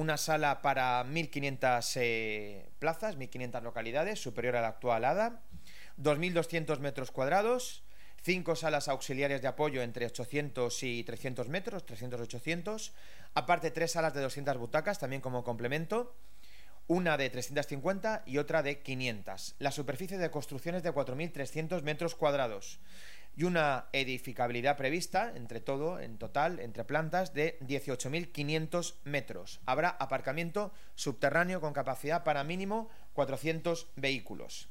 una sala para 1.500 eh, plazas, 1.500 localidades, superior a la actual ADA, 2.200 metros cuadrados, cinco salas auxiliares de apoyo entre 800 y 300 metros, 300-800, aparte tres salas de 200 butacas también como complemento, una de 350 y otra de 500. La superficie de construcción es de 4.300 metros cuadrados y una edificabilidad prevista, entre todo, en total, entre plantas, de 18.500 metros. Habrá aparcamiento subterráneo con capacidad para mínimo 400 vehículos.